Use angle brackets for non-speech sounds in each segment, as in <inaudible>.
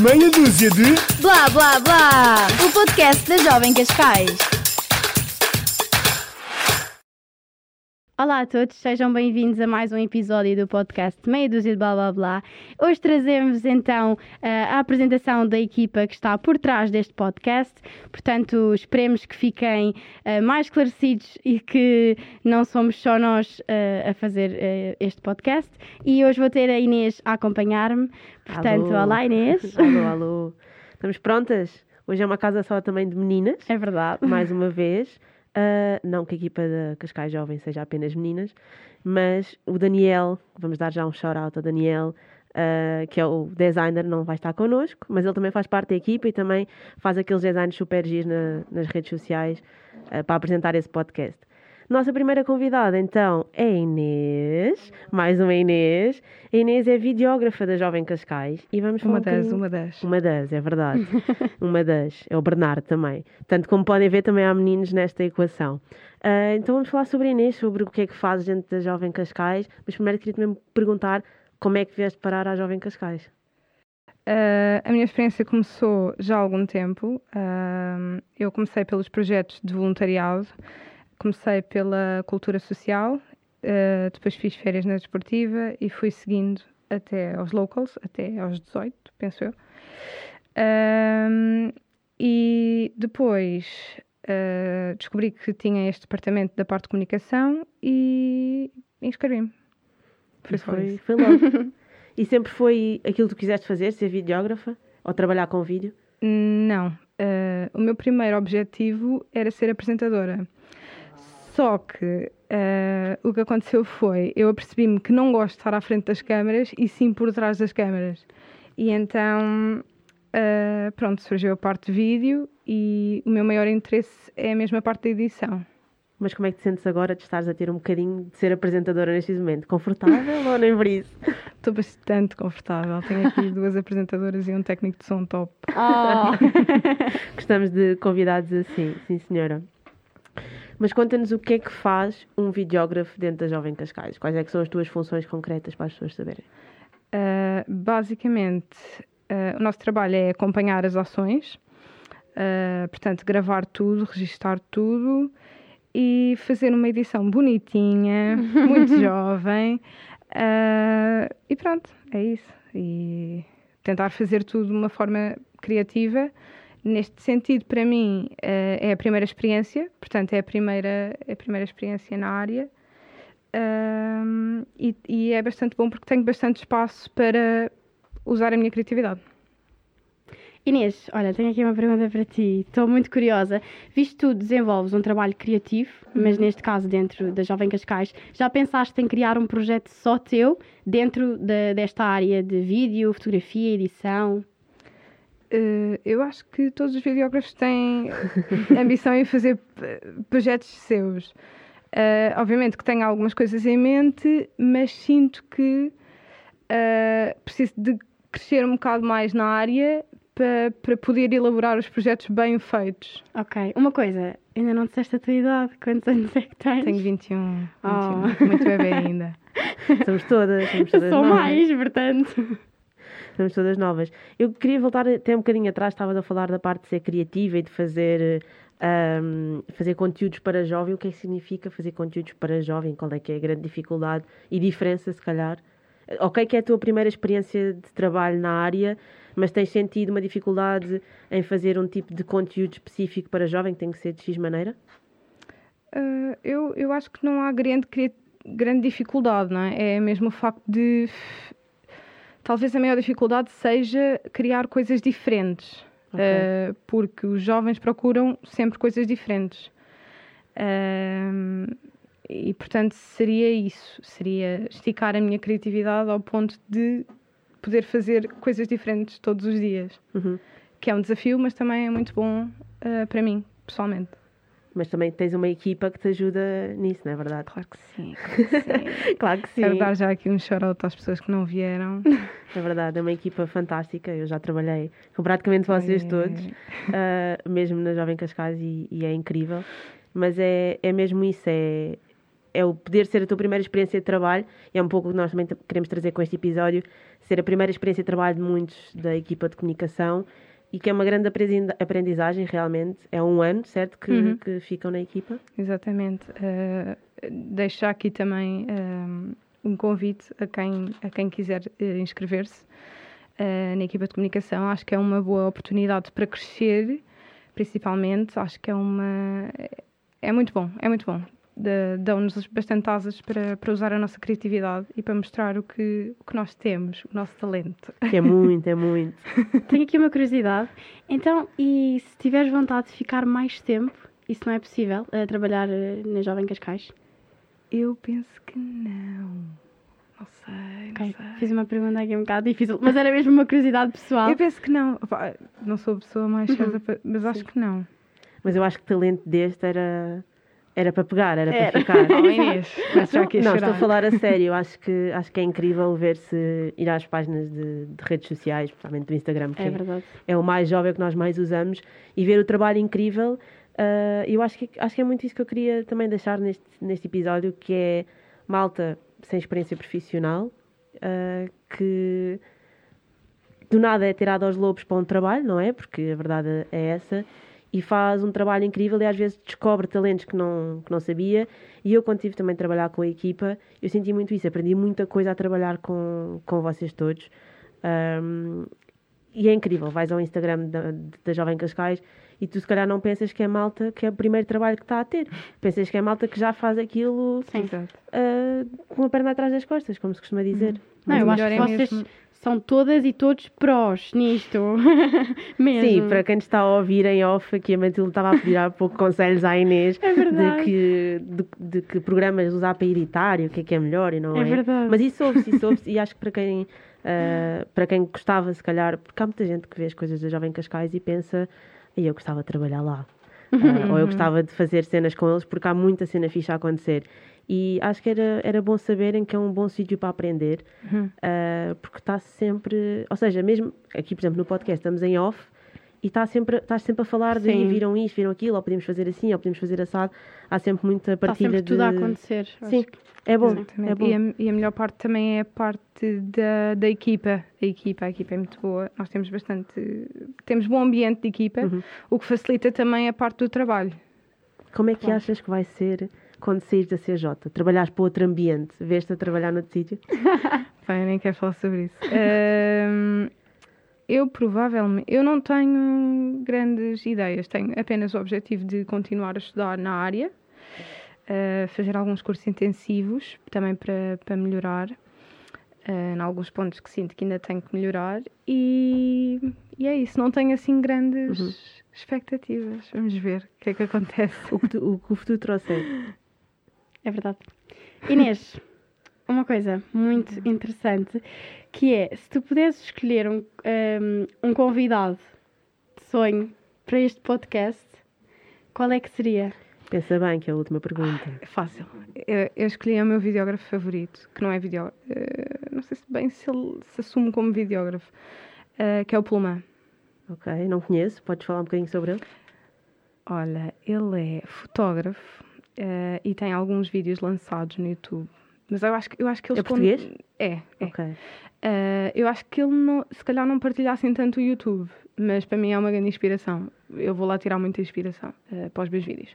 Meia dúzia de. Blá blá blá! O podcast da Jovem Cascais. Olá a todos, sejam bem-vindos a mais um episódio do podcast Meia Dúzia de Blá Blá Blá. Hoje trazemos então eh, a apresentação da equipa que está por trás deste podcast, portanto, esperemos que fiquem eh, mais esclarecidos e que não somos só nós eh, a fazer este podcast. E hoje vou ter a Inês a acompanhar-me, portanto, Alô. olá Inês. <laughs> alô, alô. Estamos prontas? Hoje é uma casa só também de meninas, É verdade. mais uma vez. Ah, não que a equipa da Cascais Jovem seja apenas meninas, mas o Daniel, vamos dar já um shout-out ao Daniel, ah, que é o designer, não vai estar connosco, mas ele também faz parte da equipa e também faz aqueles designs super giros na- nas redes sociais ah, para apresentar esse podcast. Nossa primeira convidada, então, é a Inês, mais uma Inês. A Inês é videógrafa da Jovem Cascais e vamos falar Uma um das, bocadinho- uma das. uma das, é verdade. <laughs> uma das. É o Bernardo também. Portanto, como podem ver, também há meninos nesta equação. Ah, então vamos falar sobre a Inês, sobre o que é que fazes dentro da Jovem Cascais. Mas primeiro queria também perguntar como é que vieste parar à Jovem Cascais. Ah, a minha experiência começou já há algum tempo. Ah, eu comecei pelos projetos de voluntariado, comecei pela cultura social, ah, depois fiz férias na desportiva e fui seguindo até aos locals, até aos 18, penso eu. Ah, e depois ah, descobri que tinha este departamento da parte de comunicação e inscrevi-me. Foi foi, foi logo. <laughs> e sempre foi aquilo que tu quiseste fazer, ser videógrafa? Ou trabalhar com vídeo? Não. Eh, o meu primeiro objetivo era ser apresentadora. Só que eh, o que aconteceu foi, eu apercebi-me que não gosto de estar à frente das câmaras e sim por trás das câmaras. E então, eh, pronto, surgiu a parte de vídeo e o meu maior interesse é a mesma parte da edição. Mas como é que te sentes agora de estares a ter um bocadinho de ser apresentadora neste momento? Confortável ou nem por isso? <laughs> Estou bastante confortável. Tenho aqui duas apresentadoras e um técnico de som top. Oh. <laughs> <laughs> Gostamos de convidados assim, sim senhora. Mas conta-nos o que é que faz um videógrafo dentro da Jovem Cascais. Quais é que são as tuas funções concretas para as pessoas saberem? Uh, basicamente, uh, o nosso trabalho é acompanhar as ações, uh, portanto, gravar tudo, registar tudo e fazer uma edição bonitinha, <laughs> muito jovem. e pronto, é isso. E tentar fazer tudo de uma forma criativa. Neste sentido, para mim, uh, é a primeira experiência, portanto, é a primeira, é a primeira experiência na área. Um, e, e é bastante bom porque tenho bastante espaço para usar a minha criatividade. Inês, olha, tenho aqui uma pergunta para ti. Estou muito curiosa. Visto que tu desenvolves um trabalho criativo, mas neste caso dentro da Jovem Cascais, já pensaste em criar um projeto só teu dentro da- desta área de vídeo, fotografia, edição? Uh, eu acho que todos os videógrafos têm <laughs> ambição em fazer projetos seus. Uh, obviamente que tenho algumas coisas em mente, mas sinto que uh, preciso de crescer um bocado mais na área para, para poder elaborar os projetos bem feitos. Ok. Uma coisa, ainda não disseste a tua idade. Quantos anos é que tens? Tenho 21, 21 Oh. muito bebê ainda. <laughs> Somos todas, somos Eu todas sou mais, portanto. Somos todas novas. Eu queria voltar até um bocadinho atrás, estavas a falar da parte de ser criativa e de fazer, ahm, fazer conteúdos para jovem. O que é que significa fazer conteúdos para jovem? Qual é que é a grande dificuldade e diferença, se calhar? Ok que é a tua primeira experiência de trabalho na área, mas tens sentido uma dificuldade em fazer um tipo de conteúdo específico para jovem que tem que ser de X maneira? Uh, eu, eu acho que não há grande, grande dificuldade, não é? É mesmo o facto de. Talvez a maior dificuldade seja criar coisas diferentes. Ok. Uh, porque os jovens procuram sempre coisas diferentes. Um, e portanto seria isso, seria esticar a minha criatividade ao ponto de poder fazer coisas diferentes todos os dias. Uhum. Que é um desafio, mas também é muito bom uh, para mim, pessoalmente. Mas também tens uma equipa que te ajuda nisso, não é verdade? Claro que sim, <laughs> claro que sim. Claro que sim. Quero dar já aqui um shout-out às pessoas que não vieram. É verdade, é uma equipa fantástica. Eu já trabalhei com praticamente vocês É. todos, ah, mesmo na Jovem Cascais, e, e é incrível. Mas é, é mesmo isso: é, é o poder ser a tua primeira experiência de trabalho, e é um pouco o que nós também queremos trazer com este episódio, ser a primeira experiência de trabalho de muitos da equipa de comunicação e que é uma grande aprendizagem realmente. É um ano, certo, que, Uhum. que ficam na equipa. Exatamente. Uh, deixo aqui também um, um convite a quem, a quem quiser eh, inscrever-se uh, na equipa de comunicação. Acho que é uma boa oportunidade para crescer, principalmente. Acho que é uma. É muito bom, é muito bom. Dão-nos bastante asas para, para usar a nossa criatividade e para mostrar o que, o que nós temos, o nosso talento. Que é muito, é muito. <laughs> Tenho aqui uma curiosidade. Então, e se tiveres vontade de ficar mais tempo, isso não é possível, a trabalhar eh, na Jovem Cascais? Eu penso que não. Não sei, não Ok, sei. Fiz uma pergunta aqui um bocado difícil, mas era mesmo uma curiosidade pessoal. Eu penso que não. Não sou a pessoa mais certa, pa- mas acho que não. Mas eu acho que talento deste era, era para pegar, era, Era. para ficar. <laughs> Oh, Inês, começo já aqui a não, chorar. estou a falar a sério. Acho que, acho que é incrível ver-se ir às páginas de, de redes sociais, principalmente do Instagram, que É verdade. é o mais jovem que nós mais usamos, e ver o trabalho incrível. ah, eu acho que, acho que é muito isso que eu queria também deixar neste, neste episódio, que é malta sem experiência profissional, ah, que do nada é tirado aos lobos para um trabalho, não é? Porque a verdade é essa. E faz um trabalho incrível e às vezes descobre talentos que não, que não sabia. E eu, quando tive também a trabalhar com a equipa, eu senti muito isso. Aprendi muita coisa a trabalhar com, com vocês todos. Ahm, e é incrível. Vais ao Instagram da, da Jovem Cascais e tu, se calhar, não pensas que é malta que é o primeiro trabalho que está a ter. Pensas que é malta que já faz aquilo Sim. Ah, com a perna atrás das costas, como se costuma dizer. Não, Mas eu acho que é vocês mesmo- são todas e todos prós nisto. <laughs> mesmo. Sim, para quem está a ouvir em off, aqui a Matilde estava a pedir há pouco <laughs> conselhos à Inês É de, que, de, de que programas usar para editar e o que é que é melhor e não é. É verdade. Mas isso ouve-se, isso ouve-se, <laughs> e acho que para quem, ah, para quem gostava, se calhar, porque há muita gente que vê as coisas da Jovem Cascais e pensa, "Ei, eu gostava de trabalhar lá. Ah, ou eu gostava de fazer cenas com eles porque há muita cena fixa a acontecer. E acho que era, era bom saberem que é um bom sítio para aprender, Uhum. ah, porque está sempre. Ou seja, mesmo aqui, por exemplo, no podcast, estamos em off e está sempre, estás sempre a falar de Sim. viram isto, viram aquilo, ou podemos fazer assim, ou podemos fazer assado. Há sempre muita Está partilha sempre de. tudo a acontecer. Sim, é bom. Exatamente. É bom. E, a, e a melhor parte também é a parte da, da equipa. A equipa, a equipa é muito boa. Nós temos bastante. Temos bom ambiente de equipa, Uhum. o que facilita também a parte do trabalho. Como é que Claro. achas que vai ser quando saís da CJ? Trabalhares para outro ambiente? Vês-te a trabalhar noutro sítio? <laughs> Bem, nem quero falar sobre isso. Ahm, eu provavelmente. Eu não tenho grandes ideias. Tenho apenas o objetivo de continuar a estudar na área, a fazer alguns cursos intensivos também para, para melhorar. ah, em alguns pontos que sinto que ainda tenho que melhorar e, e é isso, não tenho assim grandes Uhum. expectativas. Vamos ver o que é que acontece. O que, tu- o que o futuro trouxer. <laughs> É verdade. Inês, <laughs> uma coisa muito interessante que é se tu pudesses escolher um, um, um convidado de sonho para este podcast, qual é que seria? Pensa bem que é a última pergunta. É fácil. Eu, eu escolhi o meu videógrafo favorito, que não é videógrafo. não sei se bem se ele se assume como videógrafo, eh, que é o Pullman. Ok, não conheço. Podes falar um bocadinho sobre ele? Olha, ele é fotógrafo eh, e tem alguns vídeos lançados no YouTube. Mas eu acho que, eu acho que ele É português? É, é. Ok. Eh, eu acho que ele não, se calhar não partilha assim tanto o YouTube, mas para mim é uma grande inspiração. Eu vou lá tirar muita inspiração eh, para os meus vídeos.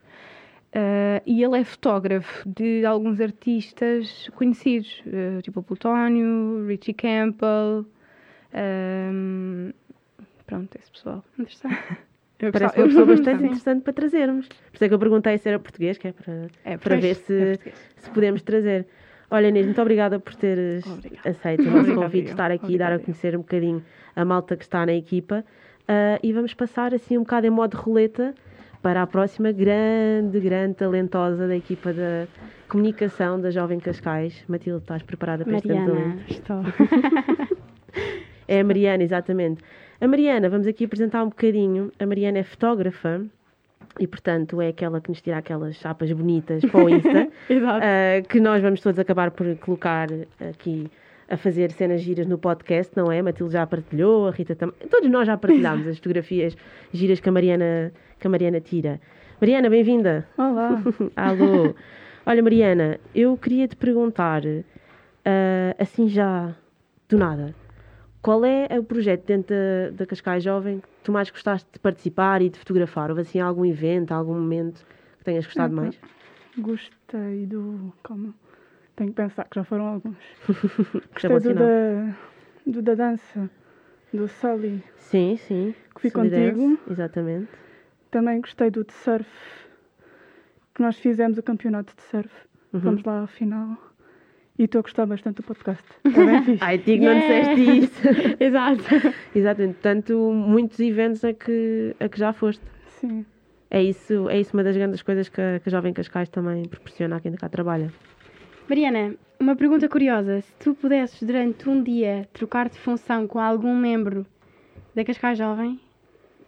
Eh, e ele é fotógrafo de alguns artistas conhecidos, tipo Plutónio, Richie Campbell. ehm, pronto, esse pessoal. Interessante. <laughs> Eu Parece gostava- uma pessoa <laughs> bastante interessante para trazermos. Por isso é que eu perguntei se era português, que é para, É, para pois, ver é se, português. se podemos trazer. Olha, Inês, muito obrigada por teres Obrigada. aceito o <laughs> nosso convite, eu. estar aqui e dar a conhecer um bocadinho a malta que está na equipa. Ah, e vamos passar assim um bocado em modo roleta para a próxima grande, grande talentosa da equipa da comunicação da Jovem Cascais. Matilde, estás preparada para este Mariana, talento? estou. <laughs> É a Mariana, exatamente. A Mariana, vamos aqui apresentar um bocadinho. A Mariana é fotógrafa e, portanto, é aquela que nos tira aquelas chapas bonitas para o Insta, <laughs> Exato. ah, que nós vamos todos acabar por colocar aqui a fazer cenas giras no podcast, não é? A Matilde já partilhou, a Rita também. Todos nós já partilhámos as fotografias giras que a Mariana, que a Mariana tira. Mariana, bem-vinda. Olá. <laughs> Alô. Olha, Mariana, eu queria te perguntar, ah, assim já, do nada, qual é o projeto dentro da, da Cascais Jovem que tu mais gostaste de participar e de fotografar? Houve assim algum evento, algum momento que tenhas gostado mais? Gostei do. Calma. Tenho que pensar que já foram alguns. <laughs> É Gostei do da, do da dança, do Sully. Sim, sim. Que fui Solidez, contigo. Exatamente. Também gostei do de surf, que nós fizemos o campeonato de surf. Uhum. Vamos lá ao final. E estou a gostar bastante do podcast. É bem <laughs> fixe. Ai, Tigo, não disseste isso. <laughs> Exato. <laughs> Exatamente. Portanto, muitos eventos a que, a que já foste. Sim. É isso, é isso uma das grandes coisas que a, que a Jovem Cascais também proporciona a quem cá trabalha. Mariana, uma pergunta curiosa. Se tu pudesses, durante um dia, trocar de função com algum membro da Cascais Jovem,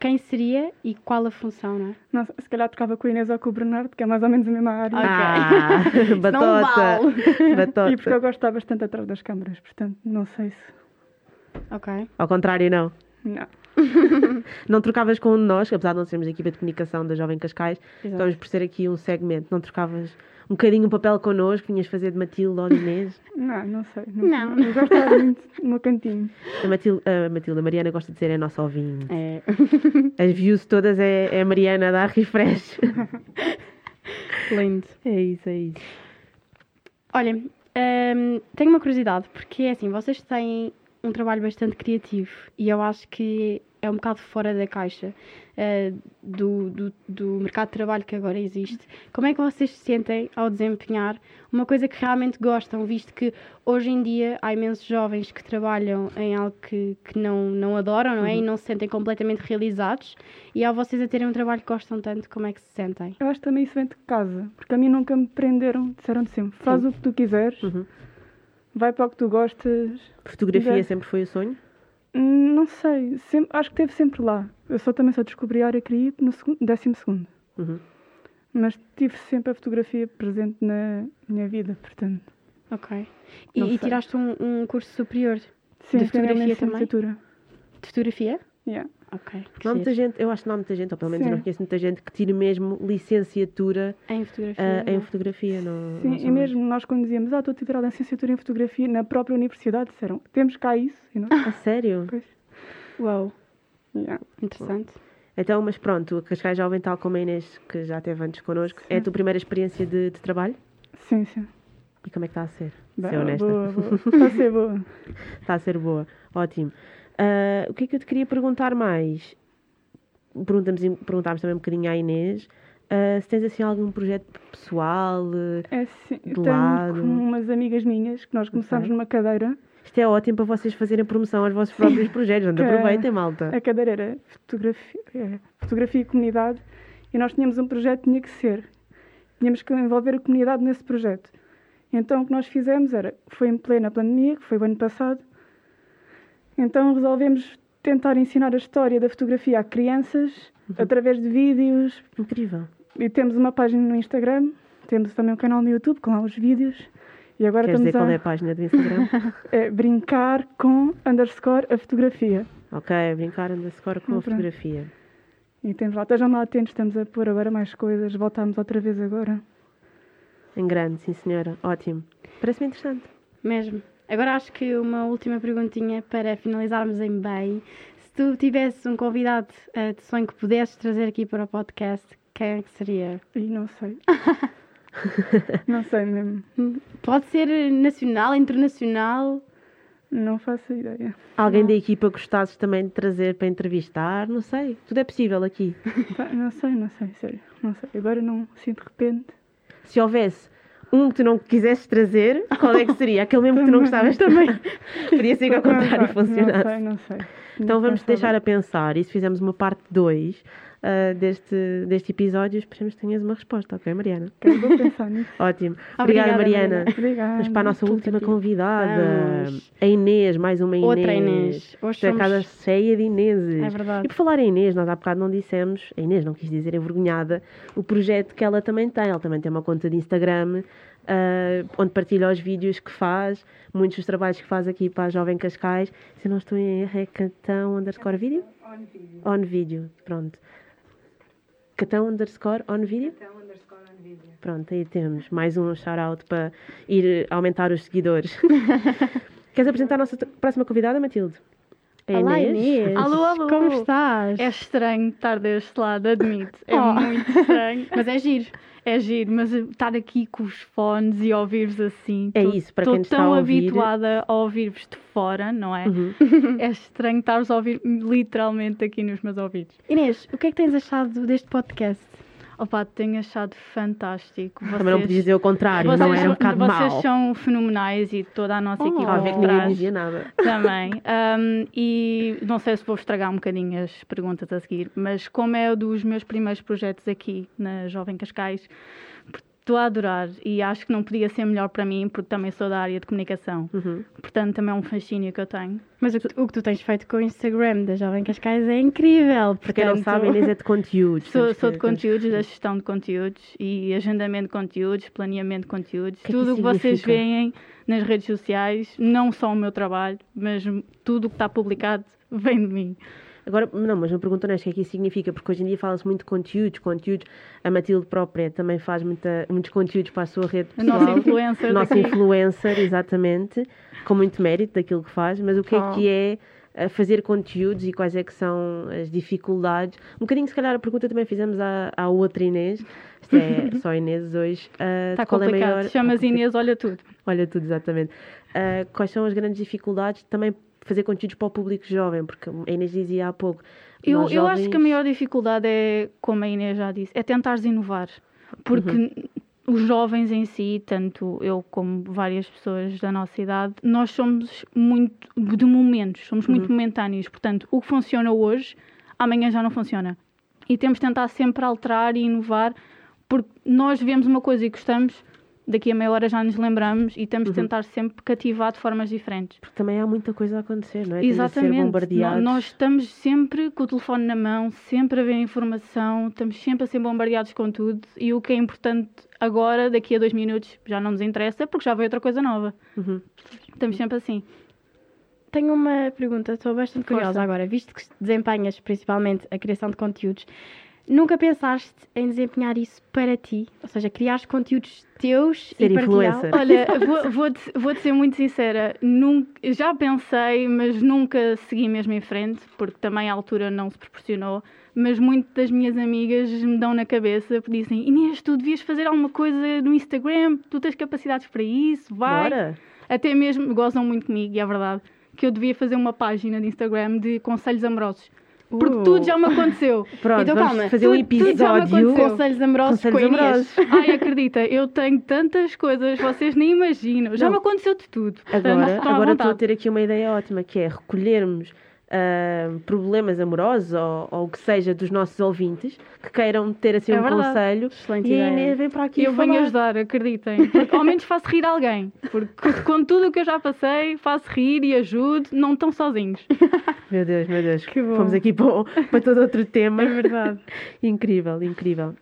quem seria e qual a função, não é? Não, se calhar tocava com a Inês ou com o Bernardo, que é mais ou menos a mesma área. Ok. <laughs> Ah, Não batota. vale. <laughs> batota. E porque eu gosto de estar bastante atrás das câmaras, portanto, não sei se. Ok. Ao contrário, não. Não. <laughs> Não trocavas com um de nós, apesar de não sermos a equipa de comunicação da Jovem Cascais, Exato. estamos por ser aqui um segmento. Não trocavas um bocadinho o papel connosco, vinhas fazer de Matilde ou de Inês. <laughs> Não, não sei. Não. Eu gosto estar muito no meu cantinho. A Matilde, a Matilde, a Mariana gosta de ser a nossa ouvinte. É. As views todas é, é a Mariana da Refresh. <laughs> Lindo. É isso, é isso. Olha, hum, tenho uma curiosidade, porque é assim, vocês têm um trabalho bastante criativo e eu acho que é um bocado fora da caixa eh, do, do, do mercado de trabalho que agora existe. Como é que vocês se sentem ao desempenhar uma coisa que realmente gostam, visto que hoje em dia há imensos jovens que trabalham em algo que, que não, não adoram, não é? E não se sentem completamente realizados. E ao vocês a terem um trabalho que gostam tanto, como é que se sentem? Eu acho que também isso vem de casa, porque a mim nunca me prenderam, disseram sempre: faz Sim. o que tu quiseres, Uhum. vai para o que tu gostas. Fotografia sempre foi o sonho? Não sei, sempre, acho que esteve sempre lá. Eu só também só descobri a área CRI no segundo, décimo segundo. Uhum. Mas tive sempre a fotografia presente na minha vida, portanto. Ok. E, e tiraste um, um curso superior Sim, De fotografia também? licenciatura. de fotografia? Yeah. Ok. que Não há muita gente, eu acho que não há muita gente, ou pelo menos eu não Sim. conheço muita gente que tire mesmo licenciatura Em fotografia. ah, em não? fotografia. Não, Sim, não e mesmo nós quando dizíamos, ah, estou a tirar a licenciatura em fotografia na própria universidade, disseram, temos cá isso. E nós, muitos. <laughs> A sério? pois, Uau, yeah. interessante. Então, mas pronto, a Cascais Jovem, tal como a Inês, que já esteve antes connosco, é a Sim. tua primeira experiência de, de trabalho? Sim, sim. E como é que está a ser? Bem, Ser honesta. boa, boa. <laughs> Está a ser boa. Está a ser boa. Ótimo. Ah, o que é que eu te queria perguntar mais? Perguntamos, perguntámos também um bocadinho à Inês. ah, se tens assim algum projeto pessoal? eh, É assim, De tenho lado. com umas amigas minhas que nós começámos Ok. numa cadeira. Isto é ótimo para vocês fazerem promoção aos vossos próprios <laughs> projetos. Onde aproveitem, malta. A cadeira era fotografia, é, fotografia e comunidade e nós tínhamos um projeto que tinha que ser. Tínhamos que envolver a comunidade nesse projeto. Então o que nós fizemos era, foi em plena pandemia, que foi o ano passado, então resolvemos tentar ensinar a história da fotografia a crianças Uhum. através de vídeos Incrível. e temos uma página no Instagram, temos também um canal no YouTube com lá os vídeos e agora Queres dizer estamos qual é a a página do Instagram? <laughs> é, brincar com underscore a fotografia. ok, brincar underscore com a Pronto. fotografia. E temos lá, estejam lá atentos, estamos a pôr agora mais coisas, voltámos outra vez agora. Em grande, sim senhora. Ótimo. Parece-me interessante. Mesmo. Agora acho que uma última perguntinha para finalizarmos em bem. Se tu tivesses um convidado eh, de sonho que pudesses trazer aqui para o podcast, quem é que seria? E não sei. <laughs> não sei mesmo. Pode ser nacional, internacional. Não faço ideia. Alguém Não. da equipa gostasses também de trazer para entrevistar? Não sei. Tudo é possível aqui. Não sei, não sei, sério. Não sei. Agora não, assim de repente. Se houvesse um que tu não quisesses trazer, qual é que seria? Aquele mesmo que tu não gostavas também. <laughs> Podia ser que ao contrário Não funcionasse. sei, não sei. Então vamos pensava. deixar a pensar e se fizermos uma parte 2 deste, deste episódio, esperemos que tenhas uma resposta, ok, Mariana? Ok, Vou pensar nisso. <laughs> Ótimo. Obrigada, Obrigada, Mariana. Mariana. Obrigada. Mas para a nossa última aqui. convidada, Vamos. a Inês, mais uma Inês. Outra Inês. Hoje é somos... casa cheia de Ineses. É verdade. E por falar em Inês, nós há bocado não dissemos, a Inês não quis dizer envergonhada, o projeto que ela também tem. Ela também tem uma conta de Instagram ah, onde partilha os vídeos que faz, muitos dos trabalhos que faz aqui para a Jovem Cascais. Se eu não estou em erro, é Catão underscore vídeo? On vídeo. On vídeo, pronto. Catão underscore on vídeo? Pronto, aí temos mais um shout-out para ir aumentar os seguidores. <laughs> Queres apresentar a nossa próxima convidada, Matilde? É Olá, Inês. Alô, alô. Como estás? É estranho estar deste lado, admito. É Oh. muito estranho. <laughs> Mas é giro. É giro, mas estar aqui com os fones e ouvir-vos assim. É tô- isso, para quem está tão a ouvir. habituada a ouvir-vos de fora, não é? Uhum. <laughs> É estranho estar-vos a ouvir literalmente aqui nos meus ouvidos. Inês, o que é que tens achado deste podcast? Opa, tenho achado fantástico. Vocês, Também não podias dizer o contrário, vocês, não era um bocado vocês mau. são fenomenais e toda a nossa Oh. equipa ver por trás dizia nada. também. Um, e não sei se vou estragar um bocadinho as perguntas a seguir, mas como é um dos meus primeiros projetos aqui na Jovem Cascais, estou a adorar e acho que não podia ser melhor para mim, porque também sou da área de comunicação. Uhum. Portanto, também é um fascínio que eu tenho. Mas o que, tu- o que tu tens feito com o Instagram da Jovem Cascais é incrível. Para quem não sabe, Inês é de <laughs> conteúdos. Sou, sou que- de conteúdos, da gestão de conteúdos e agendamento de conteúdos, planeamento de conteúdos, que é que tudo o isso que vocês veem nas redes sociais, não só o meu trabalho, mas tudo o que está publicado vem de mim. Agora, não, mas uma pergunta honesta, o que é que isso significa? Porque hoje em dia fala-se muito de conteúdos, conteúdos. A Matilde própria também faz muita, muitos conteúdos para a sua rede A pessoal. nossa influencer Nossa daqui. influencer, exatamente, com muito mérito daquilo que faz, mas o que é Oh. que é eh, fazer conteúdos e quais é que são as dificuldades? Um bocadinho, se calhar, a pergunta também fizemos à, à outra Inês, isto é <laughs> só Inês hoje. eh, Está é complicado. maior- Chamas <laughs> Inês, olha tudo. Olha tudo, exatamente. Ah, quais são as grandes dificuldades de também fazer conteúdos para o público jovem? Porque a Inês dizia há pouco. Eu, nós eu acho que a jovens- maior dificuldade é, como a Inês já disse, é tentares inovar. Porque Uhum. os jovens em si, tanto eu como várias pessoas da nossa idade, nós somos muito de momentos, somos muito Uhum. momentâneos. Portanto, o que funciona hoje, amanhã já não funciona. E temos de tentar sempre alterar e inovar, porque nós vemos uma coisa e gostamos, daqui a meia hora já nos lembramos e temos de Uhum. tentar sempre cativar de formas diferentes. Porque também há muita coisa a acontecer, não é? Exatamente. bombardeados. No- Nós estamos sempre com o telefone na mão, sempre a ver informação, estamos sempre a ser bombardeados com tudo e o que é importante agora, daqui a dois minutos, já não nos interessa porque já veio outra coisa nova. Uhum. Estamos sempre assim. Tenho uma pergunta, estou bastante Força. curiosa agora. Visto que desempenhas principalmente a criação de conteúdos, nunca pensaste em desempenhar isso para ti? Ou seja, criar conteúdos teus Ser e influencer. Olha, <laughs> vou- vou-te vou ser muito sincera, nunca, já pensei, mas nunca segui mesmo em frente, porque também a altura não se proporcionou. Mas muitas das minhas amigas me dão na cabeça, dizem: Inês, tu devias fazer alguma coisa no Instagram, tu tens capacidades para isso, vai. Bora! Até mesmo gozam muito comigo, e é verdade, que eu devia fazer uma página de Instagram de conselhos amorosos. Porque Uh. tudo já me aconteceu. <laughs> Pronto, Então, vamos calma. fazer um Tudo- tudo já me episódio. aconteceu. Conselhos amorosos Conselhos com amorosos. <laughs> Ai, acredita, eu tenho tantas coisas, vocês nem imaginam. Já Não. me aconteceu de tudo. Agora, agora estou a ter aqui uma ideia ótima, que é recolhermos ah, problemas amorosos ou, ou o que seja dos nossos ouvintes que queiram ter assim É um verdade. conselho Excelente e a ideia. Inês vem para aqui Eu falar. venho ajudar, acreditem. Porque ao menos faço rir alguém. Porque com tudo o que eu já passei, faço rir e ajudo, não estão sozinhos. Meu Deus, meu Deus. Que bom. Fomos aqui para, para todo outro tema. É verdade. <laughs> incrível, incrível.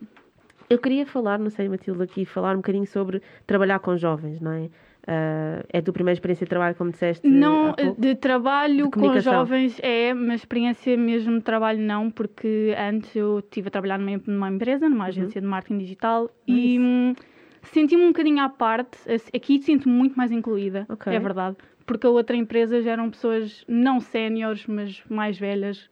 Eu queria falar, não sei, Matilde, aqui, falar um bocadinho sobre trabalhar com jovens, não é? Ah, é a tua primeira experiência de trabalho, como disseste? Não, de trabalho De com jovens é, mas experiência mesmo de trabalho não, porque antes eu estive a trabalhar numa, numa empresa, numa agência de marketing digital e hum, senti-me um bocadinho à parte. Aqui sinto-me muito mais incluída, Ok. é verdade. Porque a outra empresa já eram pessoas não séniores, mas mais velhas.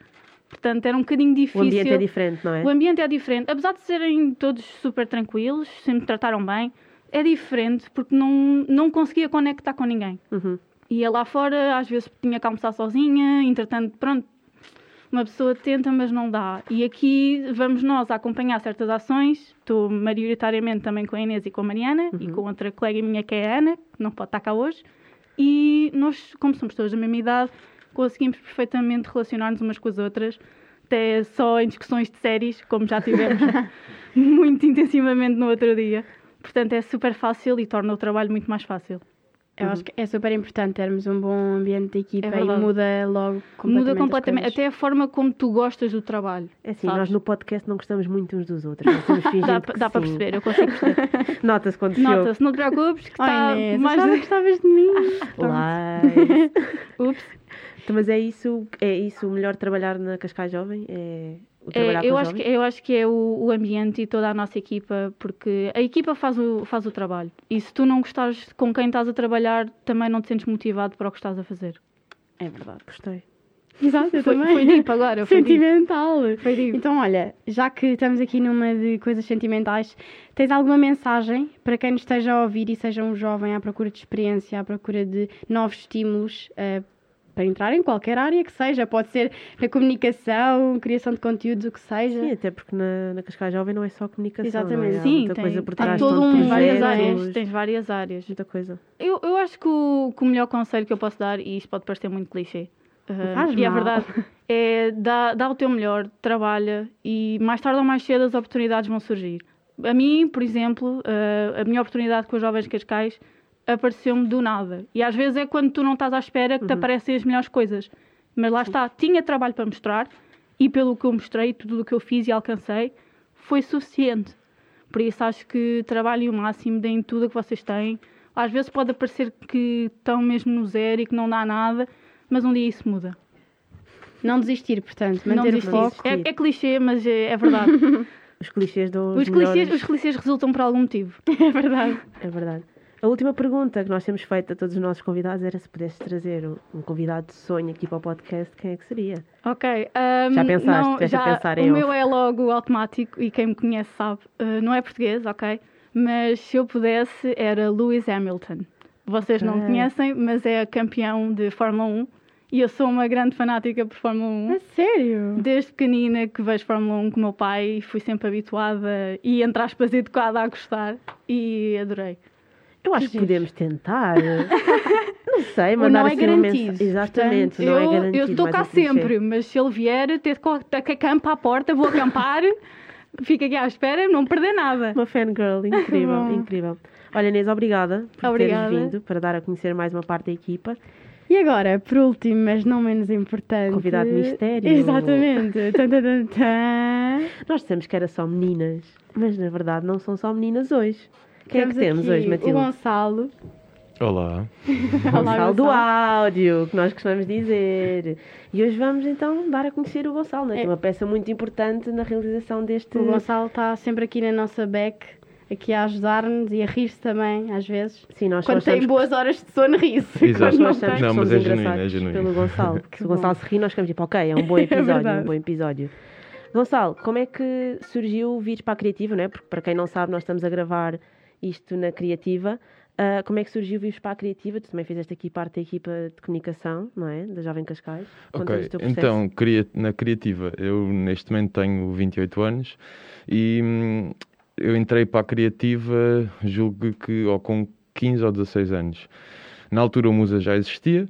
Portanto, era um bocadinho O difícil. ambiente é diferente, não é? O ambiente é diferente. Apesar de serem todos super tranquilos, sempre me trataram bem, é diferente porque não, não conseguia conectar com ninguém. Uhum. Ia lá fora, às vezes tinha que almoçar sozinha, entretanto, pronto, uma pessoa tenta, mas não dá. E aqui vamos nós a acompanhar certas ações. Estou maioritariamente também com a Inês e com a Mariana e com outra colega minha que é a Ana, que não pode estar cá hoje. E nós, como somos todos da mesma idade, conseguimos perfeitamente relacionar-nos umas com as outras, até só em discussões de séries, como já tivemos <laughs> muito intensivamente no outro dia. Portanto, é super fácil e torna o trabalho muito mais fácil. Eu acho que é super importante termos um bom ambiente de equipa É e muda logo completamente Muda completamente, até a forma como tu gostas do trabalho. É assim, sabes? nós no podcast não gostamos muito uns dos outros. <laughs> Dá, dá para perceber, eu consigo perceber. <laughs> Nota-se quando. Nota-se, não te preocupes, que <laughs> está mais. achava que gostavas de mim. Ups. Então, Mas é isso, é isso, o melhor trabalhar na Cascais Jovem é o trabalhar É, eu, com acho jovens? que, eu acho que é o, o ambiente e toda a nossa equipa, porque a equipa faz o, faz o trabalho. E se tu não gostares com quem estás a trabalhar, também não te sentes motivado para o que estás a fazer. É verdade. Gostei. Exato, eu Foi, também. foi deep agora, foi deep. Sentimental. Foi deep. Então, olha, já que estamos aqui numa de coisas sentimentais, tens alguma mensagem para quem nos esteja a ouvir e seja um jovem à procura de experiência, à procura de novos estímulos eh, para entrar em qualquer área que seja? Pode ser na comunicação, criação de conteúdos, o que seja. Sim, até porque na, na Cascais Jovem não é só comunicação. Exatamente. Não é? Há Sim, muita tem, coisa por tem trás. todo tanto um, várias áreas. Tens várias áreas. Muita coisa. Eu, eu acho que o, que o melhor conselho que eu posso dar, e isto pode parecer muito clichê, uh, faz e é mal. verdade, <laughs> é dá, dá o teu melhor, trabalha e mais tarde ou mais cedo as oportunidades vão surgir. A mim, por exemplo, uh, a minha oportunidade com os Jovens Cascais apareceu-me do nada. E às vezes é quando tu não estás à espera que te aparecem as melhores coisas. Mas lá está, tinha trabalho para mostrar e pelo que eu mostrei, tudo o que eu fiz e alcancei, foi suficiente. Por isso acho que trabalhem o máximo, deem tudo o que vocês têm. Às vezes pode parecer que estão mesmo no zero e que não dá nada, mas um dia isso muda. Não desistir, portanto, não manter o desistir. foco. É, é clichê, mas é, é verdade. <laughs> Os clichês dão os, os, clichês, os clichês resultam por algum motivo. <laughs> É verdade. É verdade. A última pergunta que nós temos feito a todos os nossos convidados era se pudesses trazer um, um convidado de sonho aqui para o podcast, quem é que seria? Ok. ahm, Já pensaste? Não, a já, pensar o em meu off? é logo automático e quem me conhece sabe. Ah, não é português, ok? Mas se eu pudesse, era Lewis Hamilton. Vocês não Ok. conhecem, mas é campeão de Fórmula 1 e eu sou uma grande fanática por Fórmula 1. A sério? Desde pequenina que vejo Fórmula 1 com o meu pai, fui sempre habituada e, entre aspas, educada a gostar e adorei. Eu acho Que podemos tentar. <laughs> não sei, mandar não é assim garantido, mensagem. Exatamente, não eu é garantido. eu estou cá sempre, mas se ele vier, ter que acampa à porta, vou acampar, <laughs> fica aqui à espera, não perder nada. Uma fangirl, incrível, <laughs> incrível. Olha, Inês, obrigada por Obrigada. teres vindo para dar a conhecer mais uma parte da equipa. E agora, por último, mas não menos importante. Convidado mistério. Exatamente. Nós dissemos que era só meninas, mas na verdade não são só meninas hoje. Quem é que temos aqui hoje, O Matilde? Gonçalo. Olá. Gonçalo do áudio, que nós costumamos dizer. E hoje vamos então dar a conhecer o Gonçalo, né? que É. é uma peça muito importante na realização deste. O Gonçalo está sempre aqui na nossa back, aqui a ajudar-nos e a rir-se também, às vezes. Sim, nós Quando nós estamos- tem boas horas de sono, ri-se. Exato. Quando nós não estamos. Não, mas é genuíno, é genuíno. Pelo Gonçalo. <laughs> Se o. Gonçalo se ri, nós ficamos tipo, ok, é um bom <laughs> episódio, verdade. um bom episódio. Gonçalo, como é que surgiu o vir para a Criativa, né? Porque para quem não sabe, nós estamos a gravar isto na Criativa. Ah, como é que surgiu o vir para a Criativa? Tu também fizeste aqui parte da equipa de comunicação, não é? Da Jovem Cascais. Ok, então, na Criativa, eu neste momento tenho 28 anos e hum, eu entrei para a Criativa, julgo que ou com 15 ou 16 anos. Na altura o Musa já existia,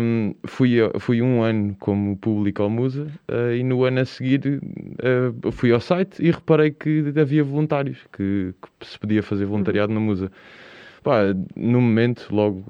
hum, fui, fui um ano como público ao Musa eh, e no ano a seguir eh, fui ao site e reparei que havia voluntários, que, que se podia fazer voluntariado no Musa. Pá, no momento, logo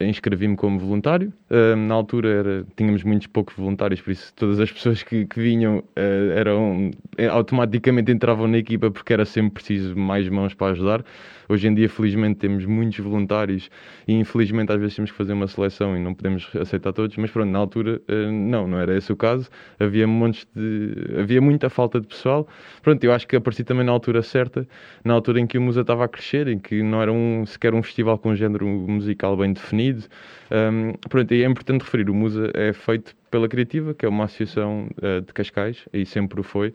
eh, inscrevi-me como voluntário. Eh, na altura era, tínhamos muitos poucos voluntários, por isso todas as pessoas que, que vinham eh, eram, automaticamente entravam na equipa porque era sempre preciso mais mãos para ajudar. Hoje em dia, felizmente, temos muitos voluntários e infelizmente às vezes temos que fazer uma seleção e não podemos aceitar todos, mas pronto, na altura não, não era esse o caso. Havia montes de. havia muita falta de pessoal. Pronto, eu acho que apareci também na altura certa, na altura em que o Musa estava a crescer, em que não era um, sequer um festival com género musical bem definido. Um, pronto, e é importante referir, o Musa é feito pela Criativa, que é uma associação eh, de Cascais, e sempre o foi.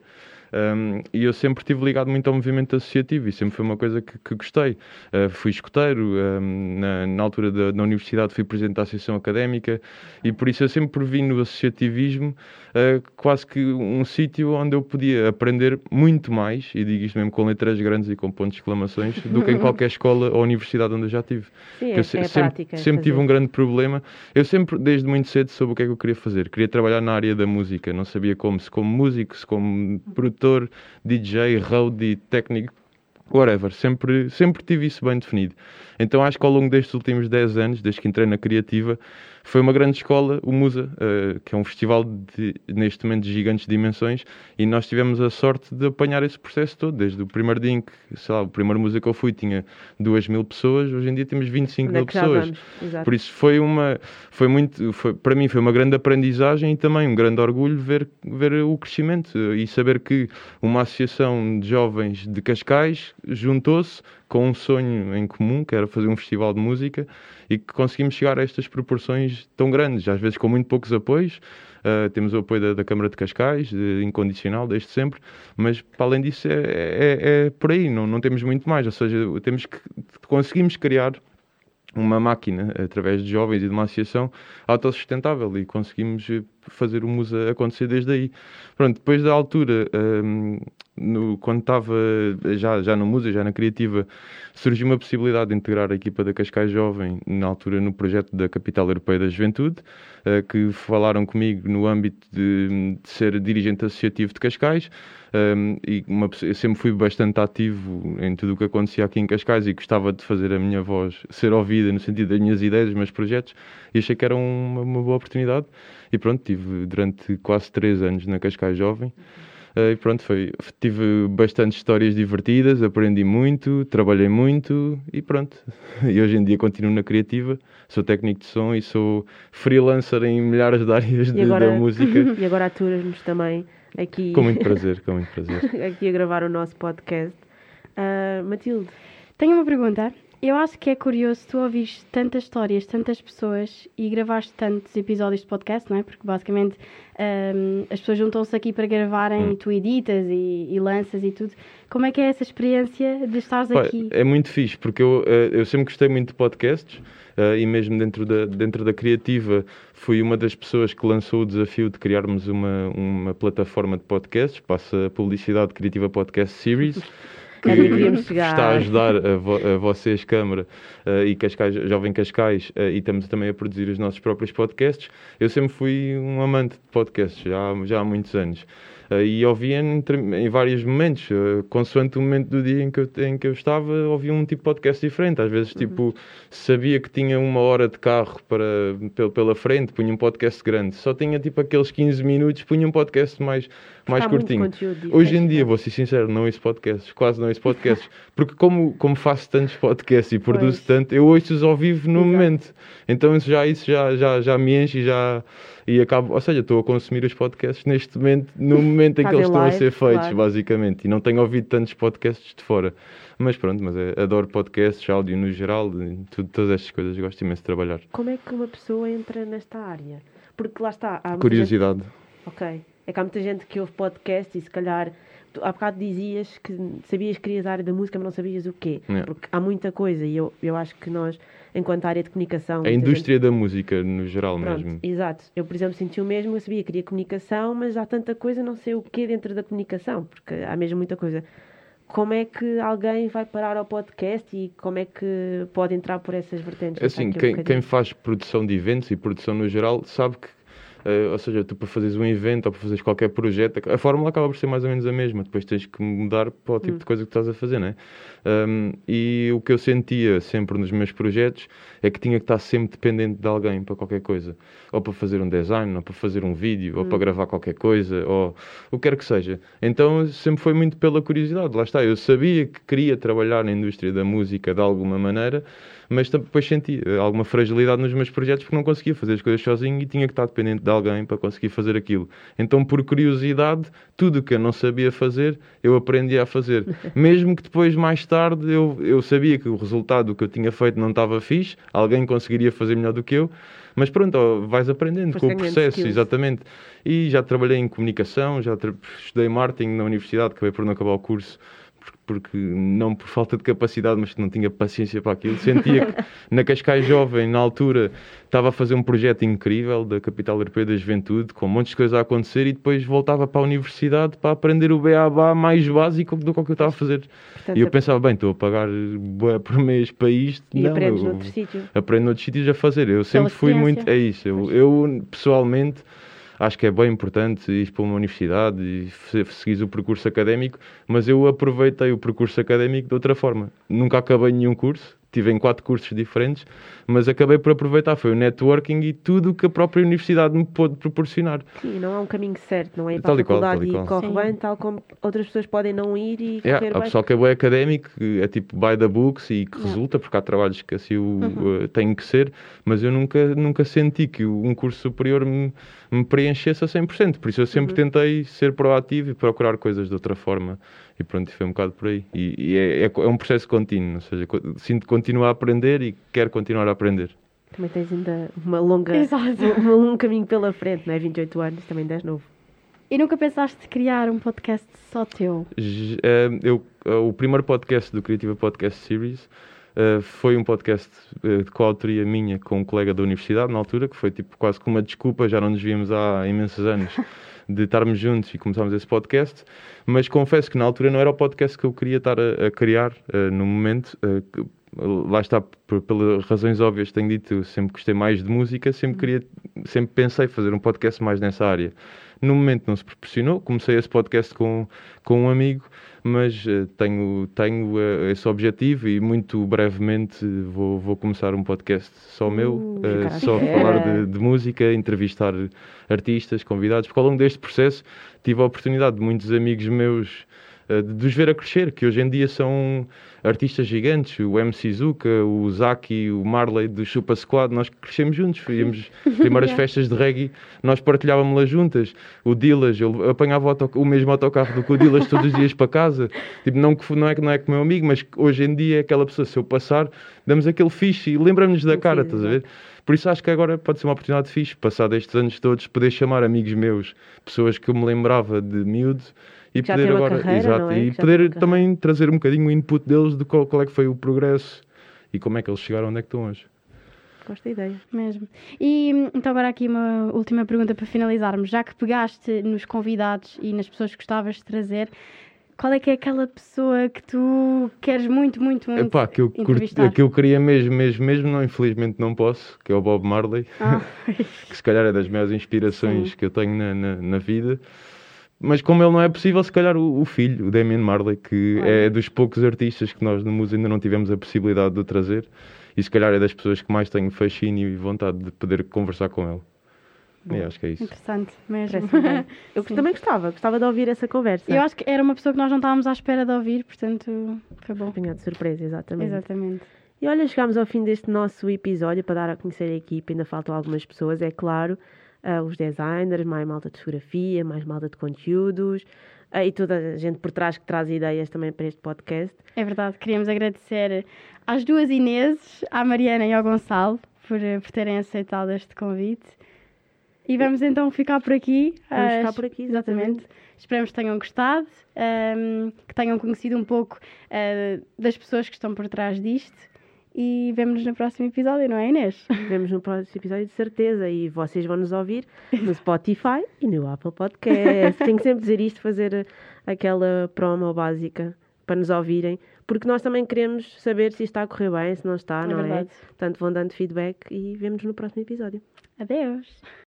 Um, e eu sempre estive ligado muito ao movimento associativo e sempre foi uma coisa que, que gostei. Uh, fui escoteiro, um, na, na altura da, da universidade fui presidente da associação académica e por isso eu sempre vi no associativismo uh, quase que um sítio onde eu podia aprender muito mais, e digo isto mesmo com letras grandes e com pontos de exclamações, do que em qualquer escola ou universidade onde eu já tive. Sim, é, Eu se- é a sempre, prática. é sempre tive um grande problema. Eu sempre, desde muito cedo, soube o que é que eu queria fazer. Queria trabalhar na área da música. Não sabia como, se como músico, se como produtor, DJ, roadie, técnico, whatever. Sempre, sempre tive isso bem definido. Então acho que ao longo destes últimos 10 anos, desde que entrei na criativa, foi uma grande escola, o Musa, uh, que é um festival de, neste momento de gigantes dimensões, e nós tivemos a sorte de apanhar esse processo todo, desde o primeiro dia em que, sei lá, o primeiro Musa que eu fui tinha 2 mil pessoas, hoje em dia temos 25 Onde é mil pessoas. Por isso foi uma, foi muito, foi, para mim foi uma grande aprendizagem e também um grande orgulho ver, ver o crescimento eh, e saber que uma associação de jovens de Cascais juntou-se com um sonho em comum, que era fazer um festival de música e que conseguimos chegar a estas proporções tão grandes, às vezes com muito poucos apoios. Uh, temos o apoio da, da, Câmara de Cascais, de, incondicional, desde sempre, mas para além disso é, é, é, por aí, não, não temos muito mais, ou seja, temos que, conseguimos criar uma máquina através de jovens e de uma associação autossustentável e conseguimos fazer o Musa acontecer desde aí. Pronto, depois da altura, um, no, quando estava já, já no Musa, já na Criativa, surgiu uma possibilidade de integrar a equipa da Cascais Jovem, na altura no projeto da Capital Europeia da Juventude, uh, que falaram comigo no âmbito de, de ser dirigente associativo de Cascais. Um, e uma, eu sempre fui bastante ativo em tudo o que acontecia aqui em Cascais e gostava de fazer a minha voz ser ouvida no sentido das minhas ideias, dos meus projetos, e achei que era uma, uma boa oportunidade. E pronto, tive durante quase três anos na Cascais Jovem. Uh, e pronto, foi, tive bastante histórias divertidas, aprendi muito, trabalhei muito e pronto. <laughs> E hoje em dia continuo na criativa, sou técnico de som e sou freelancer em milhares de áreas de, agora, da música. <laughs> E agora aturas-nos também aqui. Com muito prazer, com muito prazer. <laughs> aqui a gravar o nosso podcast. Uh, Matilde. Tenho uma pergunta. Eu acho que é curioso tu ouvires tantas histórias, tantas pessoas e gravares tantos episódios de podcast, não é? Porque basicamente um, as pessoas juntam-se aqui para gravarem hum. e tu editas e, e, lanças e tudo. Como é que é essa experiência de estares Pá, aqui? É muito fixe, porque eu, eh, eu sempre gostei muito de podcasts uh, e mesmo dentro da, dentro da criativa fui uma das pessoas que lançou o desafio de criarmos uma, uma plataforma de podcasts, passa a publicidade Criativa Podcast Series. <laughs> que <laughs> está a ajudar a, vo a vocês, Câmara uh, e Cascais, Jovem Cascais, uh, e estamos também a produzir os nossos próprios podcasts. Eu sempre fui um amante de podcasts, já, já há muitos anos. Uh, e ouvia em, em, vários momentos, uh, consoante o momento do dia em que, eu, em que eu estava, ouvia um tipo de podcast diferente. Às vezes, uhum. tipo, sabia que tinha uma hora de carro para, pela, pela frente, punha um podcast grande. Só tinha tipo aqueles 15 minutos, punha um podcast mais, mais curtinho. Hoje em dia, vou ser sincero, não ouço podcasts, quase não ouço podcasts, <laughs> porque como, como faço tantos podcasts e produzo pois. tanto, eu ouço-os ao vivo no Exato. momento. Então isso já, isso já, já, já me enche e já e acabo, ou seja, estou a consumir os podcasts neste momento, no momento em que eles estão live, a ser feitos, claro. basicamente, e não tenho ouvido tantos podcasts de fora. Mas pronto, mas é, adoro podcasts, áudio no geral, tudo, todas estas coisas, gosto imenso de trabalhar. Como é que uma pessoa entra nesta área? Porque lá está. Curiosidade. Gente... Ok. É que há muita gente que ouve podcast e se calhar tu há bocado dizias que sabias que querias a área da música, mas não sabias o quê. É. Porque há muita coisa e eu, eu acho que nós, enquanto área de comunicação. A indústria gente... da música, no geral Pronto, mesmo. Exato. Eu, por exemplo, senti o mesmo, eu sabia que queria comunicação, mas há tanta coisa, não sei o quê dentro da comunicação, porque há mesmo muita coisa. Como é que alguém vai parar ao podcast e como é que pode entrar por essas vertentes? Assim, quem, um quem faz produção de eventos e produção no geral sabe que Uh, ou seja, tu para fazeres um evento ou para fazeres qualquer projeto, a fórmula acaba por ser mais ou menos a mesma. Depois tens que mudar para o tipo hum. de coisa que estás a fazer, não é? Um, e o que eu sentia sempre nos meus projetos é que tinha que estar sempre dependente de alguém para qualquer coisa. Ou para fazer um design, ou para fazer um vídeo, hum. ou para hum. gravar qualquer coisa, ou o que quer que seja. Então sempre foi muito pela curiosidade. Lá está, eu sabia que queria trabalhar na indústria da música de alguma maneira mas depois senti eh, alguma fragilidade nos meus projetos porque não conseguia fazer as coisas sozinho e tinha que estar dependente de alguém para conseguir fazer aquilo. Então, por curiosidade, tudo o que eu não sabia fazer, eu aprendi a fazer. <laughs> Mesmo que depois, mais tarde, eu, eu sabia que o resultado do que eu tinha feito não estava fixe, alguém conseguiria fazer melhor do que eu. Mas pronto, vais aprendendo com o processo, skills. exatamente. E já trabalhei em comunicação, já estudei marketing na universidade, acabei por não acabar o curso porque não por falta de capacidade, mas que não tinha paciência para aquilo. Sentia que na Cascais Jovem, na altura, estava a fazer um projeto incrível da Capital Europeia da Juventude, com um monte de coisas a acontecer, e depois voltava para a universidade para aprender o BABA mais básico do que eu estava a fazer. Portanto, e eu pensava, bem, estou a pagar por mês para isto. E não, aprendes noutro sítio. Aprendo noutros sítios a fazer. Eu sempre fui muito. É isso. Eu, eu pessoalmente acho que é bem importante ir para uma universidade e seguir o percurso académico, mas eu aproveitei o percurso académico de outra forma. Nunca acabei nenhum curso, tive em quatro cursos diferentes, mas acabei por aproveitar, foi o networking e tudo o que a própria universidade me pôde proporcionar. Sim, não há um caminho certo, não é ir para Tal a e qual, faculdade tal e qual. corre Sim. bem, tal como outras pessoas podem não ir e Yeah, correr há bem. pessoal que é bem académico, que é tipo by the books e que Yeah. resulta, porque há trabalhos que assim o, Uhum. uh, têm que ser, mas eu nunca, nunca senti que um curso superior me, me preenchesse a 100%, por isso eu sempre Uhum. tentei ser proativo e procurar coisas de outra forma, e pronto, e foi um bocado por aí. E, e é, é, é um processo contínuo, ou seja, sinto que continuo a aprender e quero continuar a aprender. Também tens ainda uma longa, Exato. um, um longo caminho pela frente, não é? 28 anos, também 10 novo. E nunca pensaste criar um podcast só teu? Eh, eu, eh, o primeiro podcast do Criativa Podcast Series eh, foi um podcast de coautoria minha com um colega da universidade na altura, que foi tipo quase que uma desculpa, já não nos víamos há imensos anos, <laughs> de estarmos juntos e começámos esse podcast. Mas confesso que na altura não era o podcast que eu queria estar a, a criar eh, no momento. que- lá está, por, pelas razões óbvias tenho dito, eu sempre gostei mais de música, sempre queria, sempre pensei fazer um podcast mais nessa área. No momento não se proporcionou, comecei esse podcast com, com um amigo, mas eh, tenho, tenho eh, esse objetivo e muito brevemente vou, vou começar um podcast só meu, Uh, à só espera. falar de, de música, entrevistar artistas, convidados, porque ao longo deste processo tive a oportunidade de muitos amigos meus de, de os ver a crescer, que hoje em dia são artistas gigantes, o MC Zuka, o Zaki, o Marley do Chupa Squad, nós crescemos juntos, fizemos <laughs> primeiras festas de reggae, nós partilhávamos lá juntas, o Dilas, eu apanhava o, auto- o mesmo autocarro do que o Dilas todos os dias para casa, tipo, não, que, não, é, que- não é que meu amigo, mas hoje em dia aquela pessoa, se eu passar, damos aquele fixe e lembramos-nos da cara, estás a ver? Por isso acho que agora pode ser uma oportunidade fixe, passado estes anos todos, poder chamar amigos meus, pessoas que eu me lembrava de miúdo, e Já poder agora carreira, exato, é? e já poder também trazer um bocadinho o input deles de qual, qual é que foi o progresso e como é que eles chegaram onde é que estão hoje. Gosto da ideia. Mesmo. E então agora aqui uma última pergunta para finalizarmos. Já que pegaste nos convidados e nas pessoas que gostavas de trazer, qual é que é aquela pessoa que tu queres muito, muito, muito Epá, que eu, curti, que eu queria mesmo, mesmo, mesmo, não, infelizmente não posso, que é o Bob Marley, Ah, <laughs> que se calhar é das maiores inspirações que eu tenho na, na, na vida. Mas como ele não é possível, se calhar o, o filho, o Damien Marley, que é dos poucos artistas que nós no museu ainda não tivemos a possibilidade de o trazer, e se calhar é das pessoas que mais tenho fascínio e vontade de poder conversar com ele. E acho que é isso. interessante mesmo. <laughs> Eu Sim. também gostava, gostava de ouvir essa conversa. Eu acho que era uma pessoa que nós não estávamos à espera de ouvir, portanto foi bom. Apanhado de surpresa, exatamente. Exatamente. E olha, chegámos ao fim deste nosso episódio para dar a conhecer a equipe. Ainda faltam algumas pessoas, é claro. Ah, os designers, mais malta de fotografia, mais malta de conteúdos ah, e toda a gente por trás que traz ideias também para este podcast. É verdade, queríamos agradecer às duas Ineses, à Mariana e ao Gonçalo, por, eh, por terem aceitado este convite. E vamos então ficar por aqui. Vamos ficar por aqui, Exatamente. Esperamos que tenham gostado, ahm, que tenham conhecido um pouco ah, das pessoas que estão por trás disto. E vemo-nos no próximo episódio, não é, Inês? <laughs> Vemos no próximo episódio de certeza e vocês vão nos ouvir no Spotify e no Apple Podcast. Tenho que sempre dizer isto, fazer aquela promo básica para nos ouvirem, porque nós também queremos saber se isto está a correr bem, se não está, É não verdade. é? Portanto, vão dando feedback e vemos no próximo episódio. Adeus!